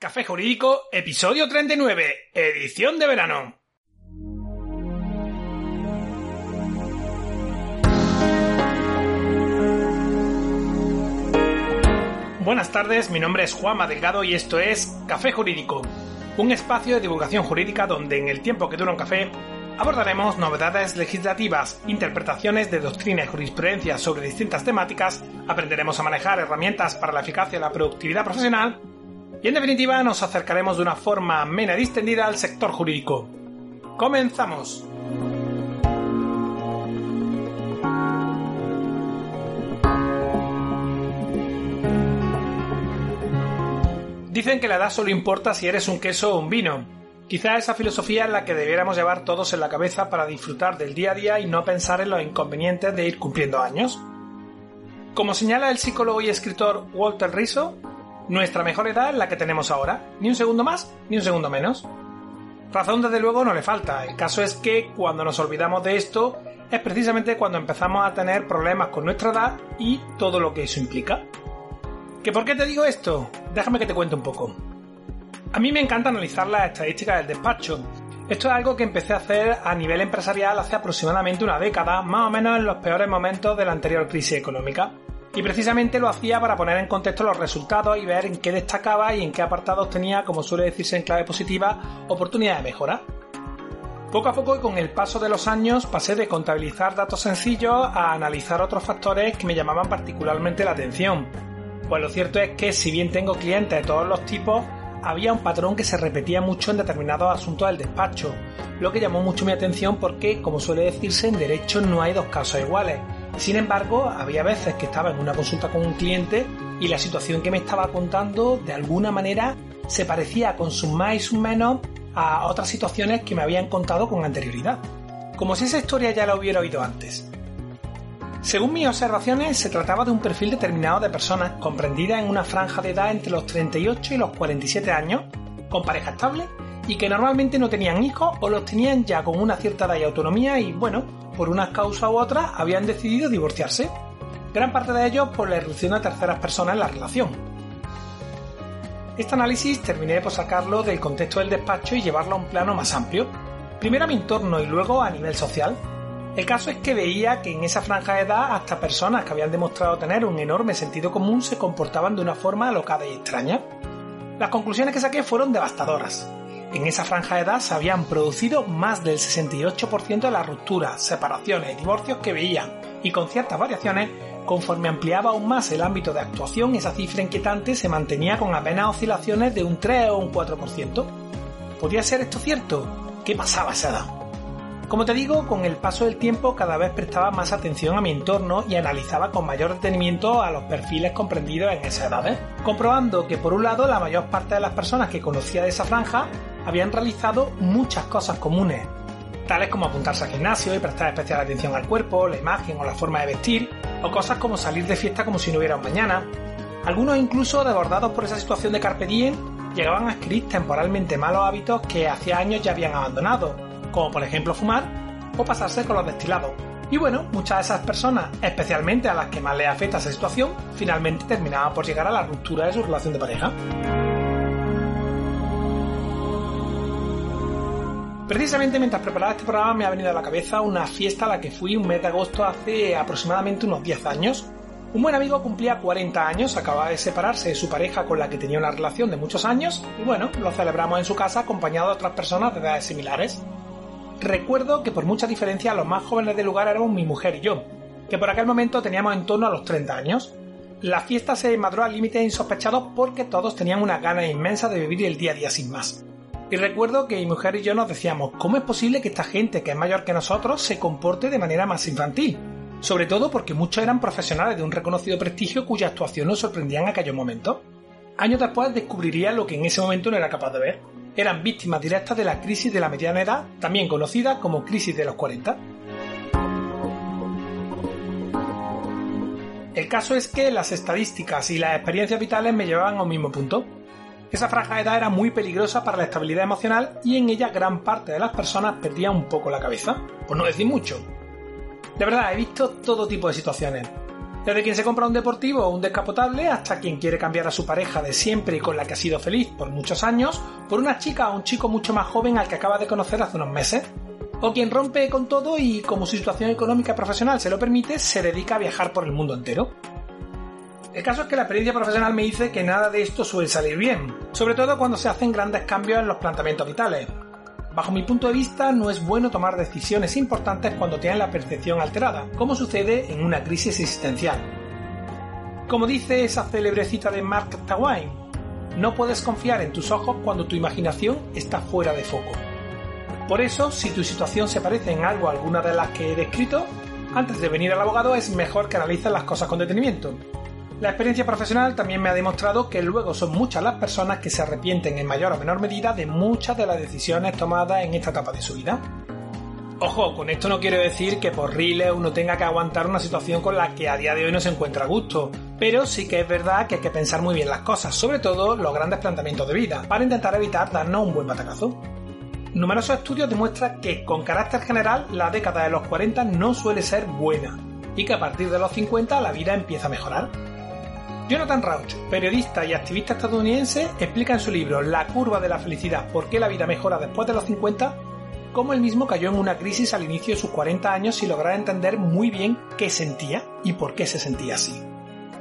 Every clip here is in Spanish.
Café Jurídico, episodio 39, edición de verano. Buenas tardes, mi nombre es Juanma Delgado y esto es Café Jurídico, un espacio de divulgación jurídica donde en el tiempo que dura un café abordaremos novedades legislativas, interpretaciones de doctrina y jurisprudencia sobre distintas temáticas, aprenderemos a manejar herramientas para la eficacia y la productividad profesional y en definitiva nos acercaremos de una forma amena y distendida al sector jurídico. ¡Comenzamos! Dicen que la edad solo importa si eres un queso o un vino. Quizá esa filosofía es la que debiéramos llevar todos en la cabeza para disfrutar del día a día y no pensar en los inconvenientes de ir cumpliendo años. Como señala el psicólogo y escritor Walter Rizzo, nuestra mejor edad la que tenemos ahora, ni un segundo más ni un segundo menos. Razón desde luego no le falta, el caso es que cuando nos olvidamos de esto es precisamente cuando empezamos a tener problemas con nuestra edad y todo lo que eso implica. ¿Que por qué te digo esto? Déjame que te cuente un poco. A mí me encanta analizar las estadísticas del despacho. Esto es algo que empecé a hacer a nivel empresarial hace aproximadamente una década, más o menos en los peores momentos de la anterior crisis económica y precisamente lo hacía para poner en contexto los resultados y ver en qué destacaba y en qué apartados tenía, como suele decirse en clave positiva, oportunidad de mejora. Poco a poco y con el paso de los años pasé de contabilizar datos sencillos a analizar otros factores que me llamaban particularmente la atención. Pues lo cierto es que si bien tengo clientes de todos los tipos, había un patrón que se repetía mucho en determinados asuntos del despacho, lo que llamó mucho mi atención porque, como suele decirse, en derecho no hay dos casos iguales. Sin embargo, había veces que estaba en una consulta con un cliente y la situación que me estaba contando de alguna manera se parecía con sus más y sus menos a otras situaciones que me habían contado con anterioridad, como si esa historia ya la hubiera oído antes. Según mis observaciones, se trataba de un perfil determinado de personas comprendidas en una franja de edad entre los 38 y los 47 años, con pareja estable y que normalmente no tenían hijos o los tenían ya con una cierta edad y autonomía y bueno, por unas causas u otras habían decidido divorciarse. Gran parte de ellos por la irrupción de terceras personas en la relación. Este análisis terminé por sacarlo del contexto del despacho y llevarlo a un plano más amplio, primero a mi entorno y luego a nivel social. El caso es que veía que en esa franja de edad hasta personas que habían demostrado tener un enorme sentido común se comportaban de una forma alocada y extraña. Las conclusiones que saqué fueron devastadoras. En esa franja de edad se habían producido más del 68% de las rupturas, separaciones y divorcios que veían, y con ciertas variaciones, conforme ampliaba aún más el ámbito de actuación, esa cifra inquietante se mantenía con apenas oscilaciones de un 3 o un 4%. ¿Podía ser esto cierto? ¿Qué pasaba a esa edad? Como te digo, con el paso del tiempo cada vez prestaba más atención a mi entorno y analizaba con mayor detenimiento a los perfiles comprendidos en esa edad, comprobando que por un lado la mayor parte de las personas que conocía de esa franja habían realizado muchas cosas comunes, tales como apuntarse al gimnasio y prestar especial atención al cuerpo, la imagen o la forma de vestir, o cosas como salir de fiesta como si no hubiera un mañana. Algunos incluso, desbordados por esa situación de carpe diem, llegaban a adquirir temporalmente malos hábitos que hacía años ya habían abandonado, como por ejemplo fumar o pasarse con los destilados. Y bueno, muchas de esas personas, especialmente a las que más les afecta esa situación, finalmente terminaban por llegar a la ruptura de su relación de pareja. Precisamente mientras preparaba este programa me ha venido a la cabeza una fiesta a la que fui un mes de agosto hace aproximadamente unos 10 años. Un buen amigo cumplía 40 años, acababa de separarse de su pareja con la que tenía una relación de muchos años y bueno, lo celebramos en su casa acompañado de otras personas de edades similares. Recuerdo que por mucha diferencia los más jóvenes del lugar éramos mi mujer y yo, que por aquel momento teníamos en torno a los 30 años. La fiesta se madró al límite insospechados porque todos tenían una gana inmensa de vivir el día a día sin más. Y recuerdo que mi mujer y yo nos decíamos, ¿cómo es posible que esta gente que es mayor que nosotros se comporte de manera más infantil? Sobre todo porque muchos eran profesionales de un reconocido prestigio cuya actuación nos sorprendía en aquellos momentos. Años después descubriría lo que en ese momento no era capaz de ver, eran víctimas directas de la crisis de la mediana edad, también conocida como crisis de los 40. El caso es que las estadísticas y las experiencias vitales me llevaban a un mismo punto. Esa franja de edad era muy peligrosa para la estabilidad emocional y en ella gran parte de las personas perdían un poco la cabeza, por no decir mucho. De verdad, he visto todo tipo de situaciones. Desde quien se compra un deportivo o un descapotable hasta quien quiere cambiar a su pareja de siempre y con la que ha sido feliz por muchos años por una chica o un chico mucho más joven al que acaba de conocer hace unos meses. O quien rompe con todo y como su situación económica profesional se lo permite, se dedica a viajar por el mundo entero. El caso es que la experiencia profesional me dice que nada de esto suele salir bien, sobre todo cuando se hacen grandes cambios en los planteamientos vitales. Bajo mi punto de vista, no es bueno tomar decisiones importantes cuando tienen la percepción alterada, como sucede en una crisis existencial. Como dice esa célebre cita de Mark Twain, no puedes confiar en tus ojos cuando tu imaginación está fuera de foco. Por eso, si tu situación se parece en algo a alguna de las que he descrito, antes de venir al abogado es mejor que analices las cosas con detenimiento, la experiencia profesional también me ha demostrado que luego son muchas las personas que se arrepienten en mayor o menor medida de muchas de las decisiones tomadas en esta etapa de su vida. Ojo, con esto no quiero decir que por riles uno tenga que aguantar una situación con la que a día de hoy no se encuentra a gusto, pero sí que es verdad que hay que pensar muy bien las cosas, sobre todo los grandes planteamientos de vida, para intentar evitar darnos un buen batacazo. Numerosos estudios demuestran que, con carácter general, la década de los 40 no suele ser buena, y que a partir de los 50 la vida empieza a mejorar. Jonathan Rauch, periodista y activista estadounidense, explica en su libro La curva de la felicidad, por qué la vida mejora después de los 50, cómo él mismo cayó en una crisis al inicio de sus 40 años sin lograr entender muy bien qué sentía y por qué se sentía así.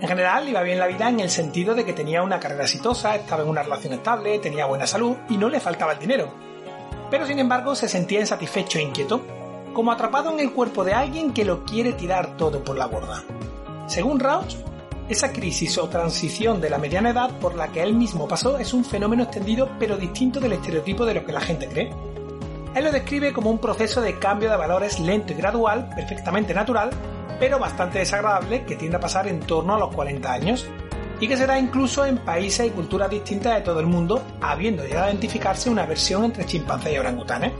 En general, iba bien la vida en el sentido de que tenía una carrera exitosa, estaba en una relación estable, tenía buena salud y no le faltaba el dinero. Pero sin embargo, se sentía insatisfecho e inquieto, como atrapado en el cuerpo de alguien que lo quiere tirar todo por la borda. Según Rauch, esa crisis o transición de la mediana edad por la que él mismo pasó es un fenómeno extendido pero distinto del estereotipo de lo que la gente cree. Él lo describe como un proceso de cambio de valores lento y gradual, perfectamente natural, pero bastante desagradable que tiende a pasar en torno a los 40 años, y que se da incluso en países y culturas distintas de todo el mundo, habiendo llegado a identificarse una versión entre chimpancés y orangutanes.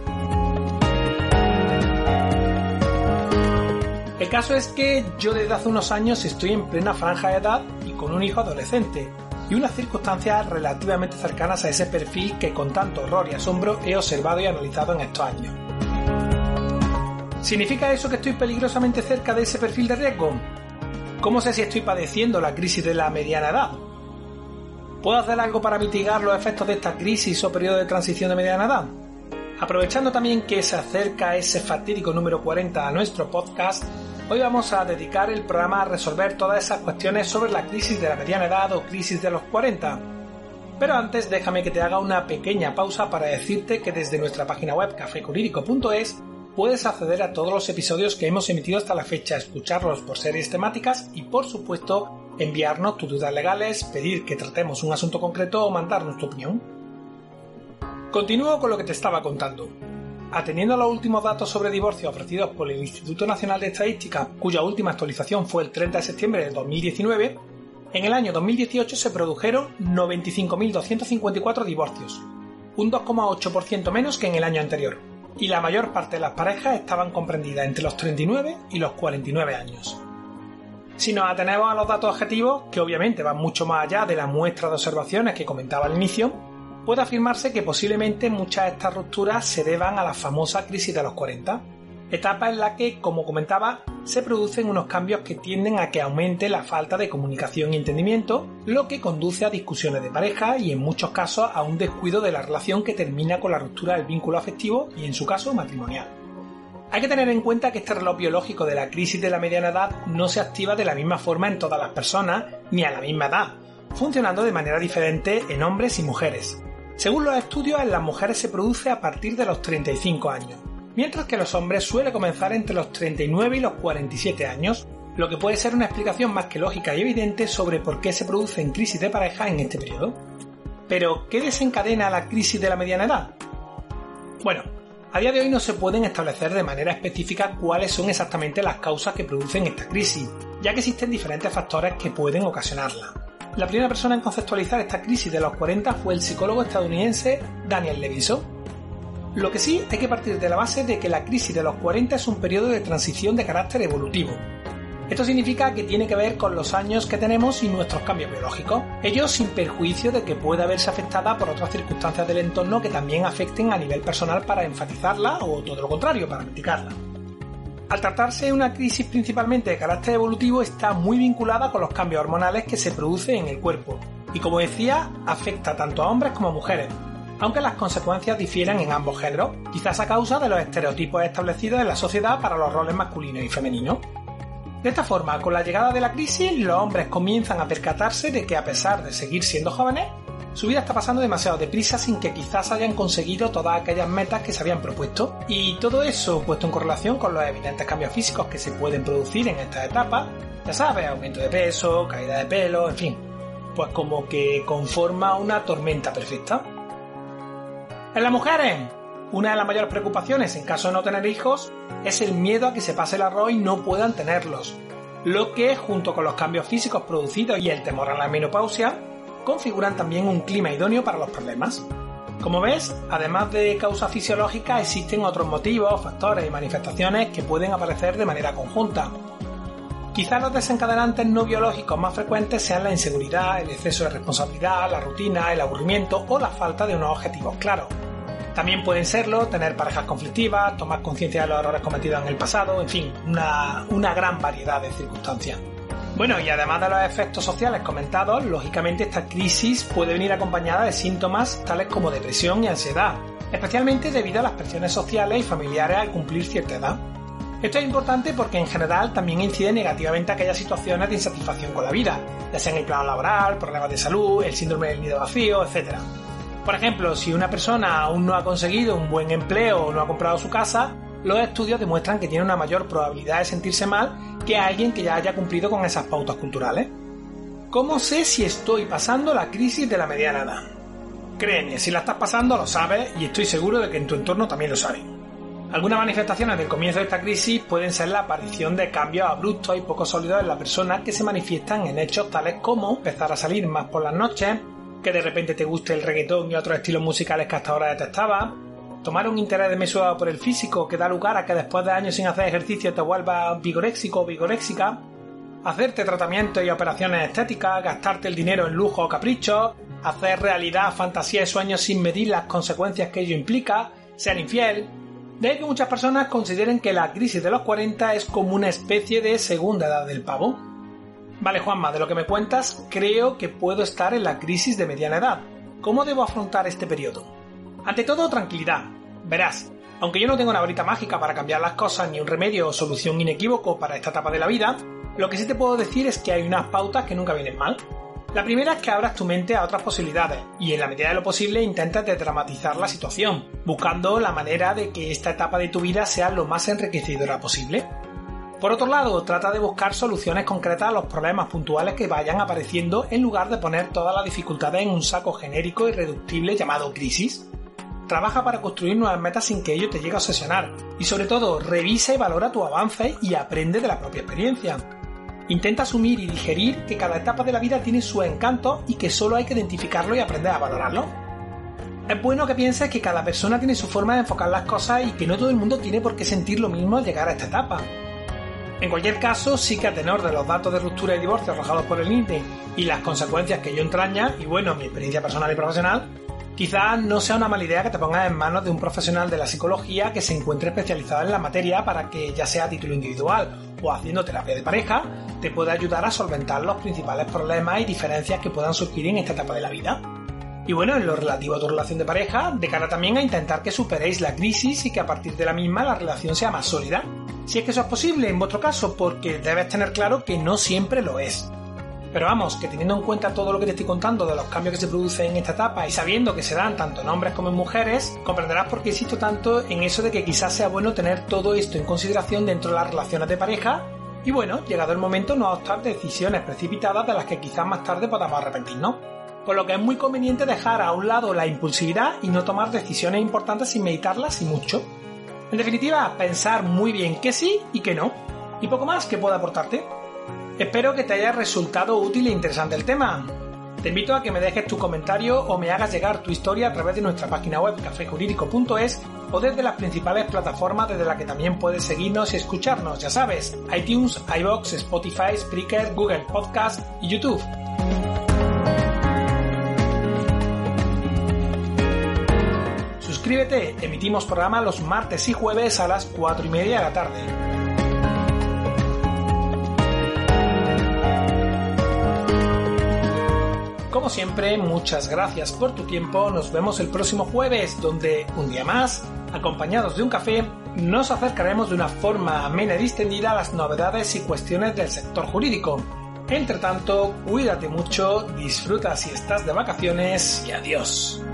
El caso es que yo desde hace unos años estoy en plena franja de edad y con un hijo adolescente, y unas circunstancias relativamente cercanas a ese perfil que con tanto horror y asombro he observado y analizado en estos años. ¿Significa eso que estoy peligrosamente cerca de ese perfil de riesgo? ¿Cómo sé si estoy padeciendo la crisis de la mediana edad? ¿Puedo hacer algo para mitigar los efectos de esta crisis o periodo de transición de mediana edad? Aprovechando también que se acerca ese fatídico número 40 a nuestro podcast, Hoy vamos a dedicar el programa a resolver todas esas cuestiones sobre la crisis de la mediana edad o crisis de los 40. Pero antes déjame que te haga una pequeña pausa para decirte que desde nuestra página web cafecurídico.es puedes acceder a todos los episodios que hemos emitido hasta la fecha, escucharlos por series temáticas y por supuesto enviarnos tus dudas legales, pedir que tratemos un asunto concreto o mandarnos tu opinión. Continúo con lo que te estaba contando. Atendiendo a los últimos datos sobre divorcio ofrecidos por el Instituto Nacional de Estadística, cuya última actualización fue el 30 de septiembre de 2019, en el año 2018 se produjeron 95.254 divorcios, un 2,8% menos que en el año anterior, y la mayor parte de las parejas estaban comprendidas entre los 39 y los 49 años. Si nos atenemos a los datos objetivos, que obviamente van mucho más allá de la muestra de observaciones que comentaba al inicio, puede afirmarse que posiblemente muchas de estas rupturas se deban a la famosa crisis de los 40, etapa en la que, como comentaba, se producen unos cambios que tienden a que aumente la falta de comunicación y entendimiento, lo que conduce a discusiones de pareja y en muchos casos a un descuido de la relación que termina con la ruptura del vínculo afectivo y en su caso matrimonial. Hay que tener en cuenta que este reloj biológico de la crisis de la mediana edad no se activa de la misma forma en todas las personas ni a la misma edad, funcionando de manera diferente en hombres y mujeres. Según los estudios, en las mujeres se produce a partir de los 35 años, mientras que los hombres suele comenzar entre los 39 y los 47 años, lo que puede ser una explicación más que lógica y evidente sobre por qué se producen crisis de pareja en este periodo. Pero, ¿qué desencadena la crisis de la mediana edad? Bueno, a día de hoy no se pueden establecer de manera específica cuáles son exactamente las causas que producen esta crisis, ya que existen diferentes factores que pueden ocasionarla. La primera persona en conceptualizar esta crisis de los 40 fue el psicólogo estadounidense Daniel Levinson. Lo que sí hay que partir de la base de que la crisis de los 40 es un periodo de transición de carácter evolutivo. Esto significa que tiene que ver con los años que tenemos y nuestros cambios biológicos, ello sin perjuicio de que pueda verse afectada por otras circunstancias del entorno que también afecten a nivel personal para enfatizarla o todo lo contrario, para mitigarla. Al tratarse de una crisis principalmente de carácter evolutivo, está muy vinculada con los cambios hormonales que se producen en el cuerpo, y como decía, afecta tanto a hombres como a mujeres, aunque las consecuencias difieren en ambos géneros, quizás a causa de los estereotipos establecidos en la sociedad para los roles masculinos y femeninos. De esta forma, con la llegada de la crisis, los hombres comienzan a percatarse de que a pesar de seguir siendo jóvenes, su vida está pasando demasiado deprisa sin que quizás hayan conseguido todas aquellas metas que se habían propuesto. Y todo eso puesto en correlación con los evidentes cambios físicos que se pueden producir en esta etapa, ya sabes, aumento de peso, caída de pelo, en fin, pues como que conforma una tormenta perfecta. En las mujeres, una de las mayores preocupaciones en caso de no tener hijos es el miedo a que se pase el arroz y no puedan tenerlos, lo que, junto con los cambios físicos producidos y el temor a la menopausia, configuran también un clima idóneo para los problemas. Como ves, además de causa fisiológica, existen otros motivos, factores y manifestaciones que pueden aparecer de manera conjunta. Quizás los desencadenantes no biológicos más frecuentes sean la inseguridad, el exceso de responsabilidad, la rutina, el aburrimiento o la falta de unos objetivos claros. También pueden serlo tener parejas conflictivas, tomar conciencia de los errores cometidos en el pasado, en fin, una, una gran variedad de circunstancias. Bueno, y además de los efectos sociales comentados, lógicamente esta crisis puede venir acompañada de síntomas tales como depresión y ansiedad, especialmente debido a las presiones sociales y familiares al cumplir cierta edad. Esto es importante porque en general también incide negativamente aquellas situaciones de insatisfacción con la vida, ya sea en el plano laboral, problemas de salud, el síndrome del nido vacío, etc. Por ejemplo, si una persona aún no ha conseguido un buen empleo o no ha comprado su casa, los estudios demuestran que tiene una mayor probabilidad de sentirse mal que alguien que ya haya cumplido con esas pautas culturales. ¿Cómo sé si estoy pasando la crisis de la mediana edad? Créeme, si la estás pasando lo sabes y estoy seguro de que en tu entorno también lo saben. Algunas manifestaciones del comienzo de esta crisis pueden ser la aparición de cambios abruptos y poco sólidos en la persona que se manifiestan en hechos tales como empezar a salir más por las noches, que de repente te guste el reggaetón y otros estilos musicales que hasta ahora detestabas, tomar un interés desmesurado por el físico que da lugar a que después de años sin hacer ejercicio te vuelvas vigoréxico o vigoréxica, hacerte tratamientos y operaciones estéticas, gastarte el dinero en lujo o caprichos, hacer realidad fantasías y sueños sin medir las consecuencias que ello implica, ser infiel. De ahí que muchas personas consideren que la crisis de los 40 es como una especie de segunda edad del pavo. Vale, Juanma, de lo que me cuentas, creo que puedo estar en la crisis de mediana edad. ¿Cómo debo afrontar este periodo? Ante todo, tranquilidad. Verás, aunque yo no tengo una varita mágica para cambiar las cosas ni un remedio o solución inequívoco para esta etapa de la vida, lo que sí te puedo decir es que hay unas pautas que nunca vienen mal. La primera es que abras tu mente a otras posibilidades y en la medida de lo posible intentas dramatizar la situación, buscando la manera de que esta etapa de tu vida sea lo más enriquecedora posible. Por otro lado, trata de buscar soluciones concretas a los problemas puntuales que vayan apareciendo en lugar de poner todas las dificultades en un saco genérico y reductible llamado crisis. Trabaja para construir nuevas metas sin que ello te llegue a obsesionar. Y sobre todo, revisa y valora tu avance y aprende de la propia experiencia. Intenta asumir y digerir que cada etapa de la vida tiene su encanto y que solo hay que identificarlo y aprender a valorarlo. Es bueno que pienses que cada persona tiene su forma de enfocar las cosas y que no todo el mundo tiene por qué sentir lo mismo al llegar a esta etapa. En cualquier caso, sí que a tenor de los datos de ruptura y divorcio arrojados por el INTE y las consecuencias que ello entraña, y bueno, mi experiencia personal y profesional, Quizás no sea una mala idea que te pongas en manos de un profesional de la psicología que se encuentre especializado en la materia para que, ya sea a título individual o haciendo terapia de pareja, te pueda ayudar a solventar los principales problemas y diferencias que puedan surgir en esta etapa de la vida. Y bueno, en lo relativo a tu relación de pareja, de cara también a intentar que superéis la crisis y que a partir de la misma la relación sea más sólida. Si es que eso es posible en vuestro caso, porque debes tener claro que no siempre lo es. Pero vamos, que teniendo en cuenta todo lo que te estoy contando de los cambios que se producen en esta etapa y sabiendo que se dan tanto en hombres como en mujeres, comprenderás por qué insisto tanto en eso de que quizás sea bueno tener todo esto en consideración dentro de las relaciones de pareja y bueno, llegado el momento no adoptar decisiones precipitadas de las que quizás más tarde podamos arrepentirnos. Por lo que es muy conveniente dejar a un lado la impulsividad y no tomar decisiones importantes sin meditarlas y mucho. En definitiva, pensar muy bien que sí y que no. Y poco más que pueda aportarte. Espero que te haya resultado útil e interesante el tema. Te invito a que me dejes tu comentario o me hagas llegar tu historia a través de nuestra página web cafejurídico.es o desde las principales plataformas desde las que también puedes seguirnos y escucharnos, ya sabes, iTunes, iBox, Spotify, Spreaker, Google Podcast y YouTube. Suscríbete, emitimos programa los martes y jueves a las 4 y media de la tarde. Como siempre, muchas gracias por tu tiempo. Nos vemos el próximo jueves, donde un día más, acompañados de un café, nos acercaremos de una forma amena y distendida a las novedades y cuestiones del sector jurídico. Entre tanto, cuídate mucho, disfruta si estás de vacaciones y adiós.